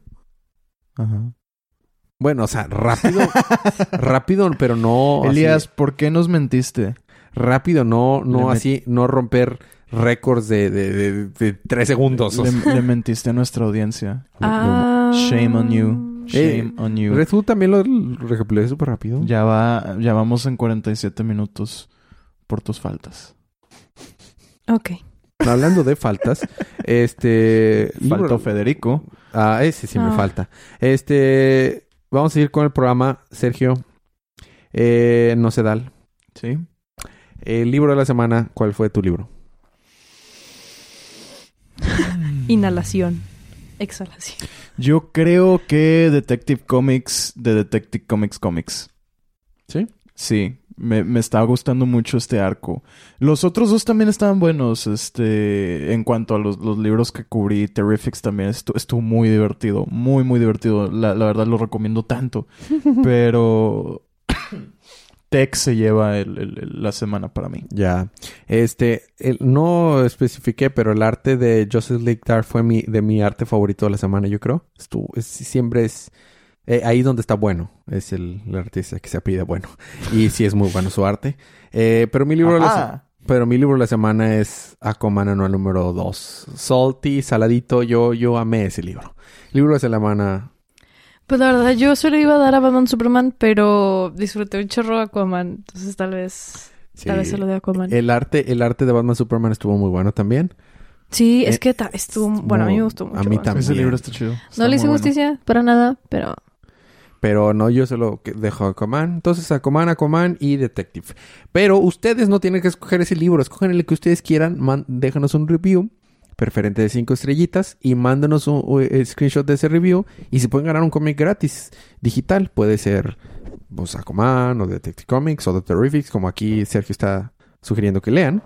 Ajá. Bueno, o sea, rápido, rápido, pero no. así- Elías, ¿por qué nos mentiste? Rápido, no, no Le así, no romper récords de, de, de- de tres segundos. Le, le mentiste a nuestra audiencia. Ah. Shame on you. Eh, Shame on you. Red Hood también lo recapitulé súper rápido. Ya va, ya vamos en 47 minutos por tus faltas. Ok. Hablando de faltas, este. Faltó libro- Federico. Ah, ese sí me Ah. falta. Este. Vamos a seguir con el programa, Sergio. Eh, no se da. Sí. El libro de la semana, ¿cuál fue tu libro? Inhalación. Exhalación. Yo creo que Detective Comics de Detective Comics Comics. ¿Sí? Sí, me, me está gustando mucho este arco. Los otros dos también estaban buenos. Este, en cuanto a los, los libros que cubrí, Terrifics también estu- estuvo muy divertido. Muy, muy divertido. La, la verdad lo recomiendo tanto. Pero Tech se lleva el- el- el- la semana para mí. Ya. Este, el- no especifiqué, pero el arte de Justice League Dark fue mi, de mi arte favorito de la semana, yo creo. Estuvo, es- siempre es eh, ahí donde está bueno. Es el, el artista que se pide bueno. Y sí es muy bueno su arte. Eh, pero mi libro de la pero mi libro de la semana es Aquaman anual número 2. Salty, saladito, yo, yo amé ese libro. Libro de la semana. Pues la verdad, yo solo iba a dar a Batman Superman, pero disfruté un chorro de Aquaman. Entonces tal vez... sí. Tal vez se lo de Aquaman. El arte, el arte de Batman Superman estuvo muy bueno también. sí, eh, es que estuvo... Bueno, a mí me gustó mucho. a mí también. Ese libro está chido. No le hice bueno. justicia para nada, pero... Pero no, yo se lo dejo a Aquaman. Entonces, Aquaman, Aquaman y Detective. Pero ustedes no tienen que escoger ese libro. Escogen el que ustedes quieran. Man- déjanos un review. Preferente de cinco estrellitas. Y mándanos un, un screenshot de ese review. Y se pueden ganar un cómic gratis. Digital. Puede ser pues, Aquaman o Detective Comics o The Terrifics. Como aquí Sergio está sugiriendo que lean.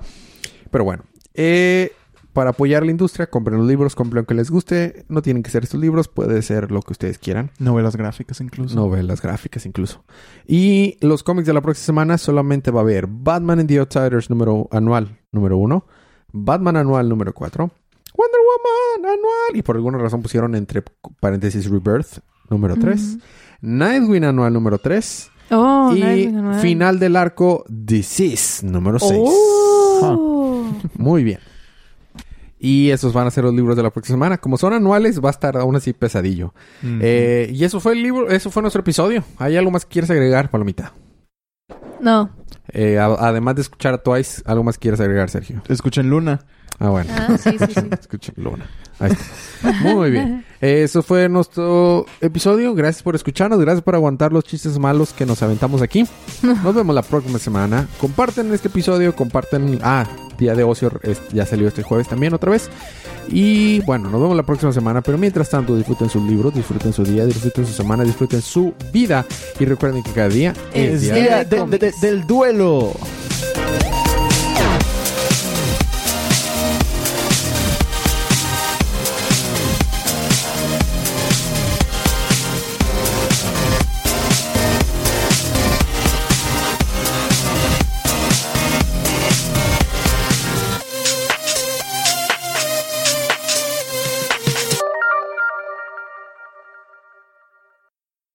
Pero bueno. Eh, para apoyar la industria, compren los libros, compren lo que les guste. No tienen que ser estos libros. Puede ser lo que ustedes quieran. Novelas gráficas incluso. Novelas gráficas incluso. Y los cómics de la próxima semana solamente va a haber Batman and the Outsiders número anual número uno, Batman anual número 4, Wonder Woman anual y por alguna razón pusieron entre paréntesis Rebirth número 3, Nightwing anual número 3 Oh, y Nightwing anual. final del arco Disease número 6. Oh. Muy bien. Y esos van a ser los libros de la próxima semana. Como son anuales, va a estar aún así pesadillo. Eh, y eso fue el libro, eso fue nuestro episodio. ¿Hay algo más que quieres agregar, Palomita? No. Eh, a- además de escuchar a Twice, ¿algo más quieres agregar, Sergio? Escuchen Luna. Ah, bueno. Ah, sí, sí, sí. Escuchen Luna. Ahí está. Muy bien. Eh, Eso fue nuestro episodio. Gracias por escucharnos. Gracias por aguantar los chistes malos que nos aventamos aquí. Nos vemos la próxima semana. Comparten este episodio. Comparten. Ah, Día de Ocio es- ya salió este jueves también otra vez. Y bueno, nos vemos la próxima semana. Pero mientras tanto, disfruten sus libros, disfruten su día, disfruten su semana, disfruten su vida. Y recuerden que cada día Es Es día día de de- de- del duelo. Marcelo.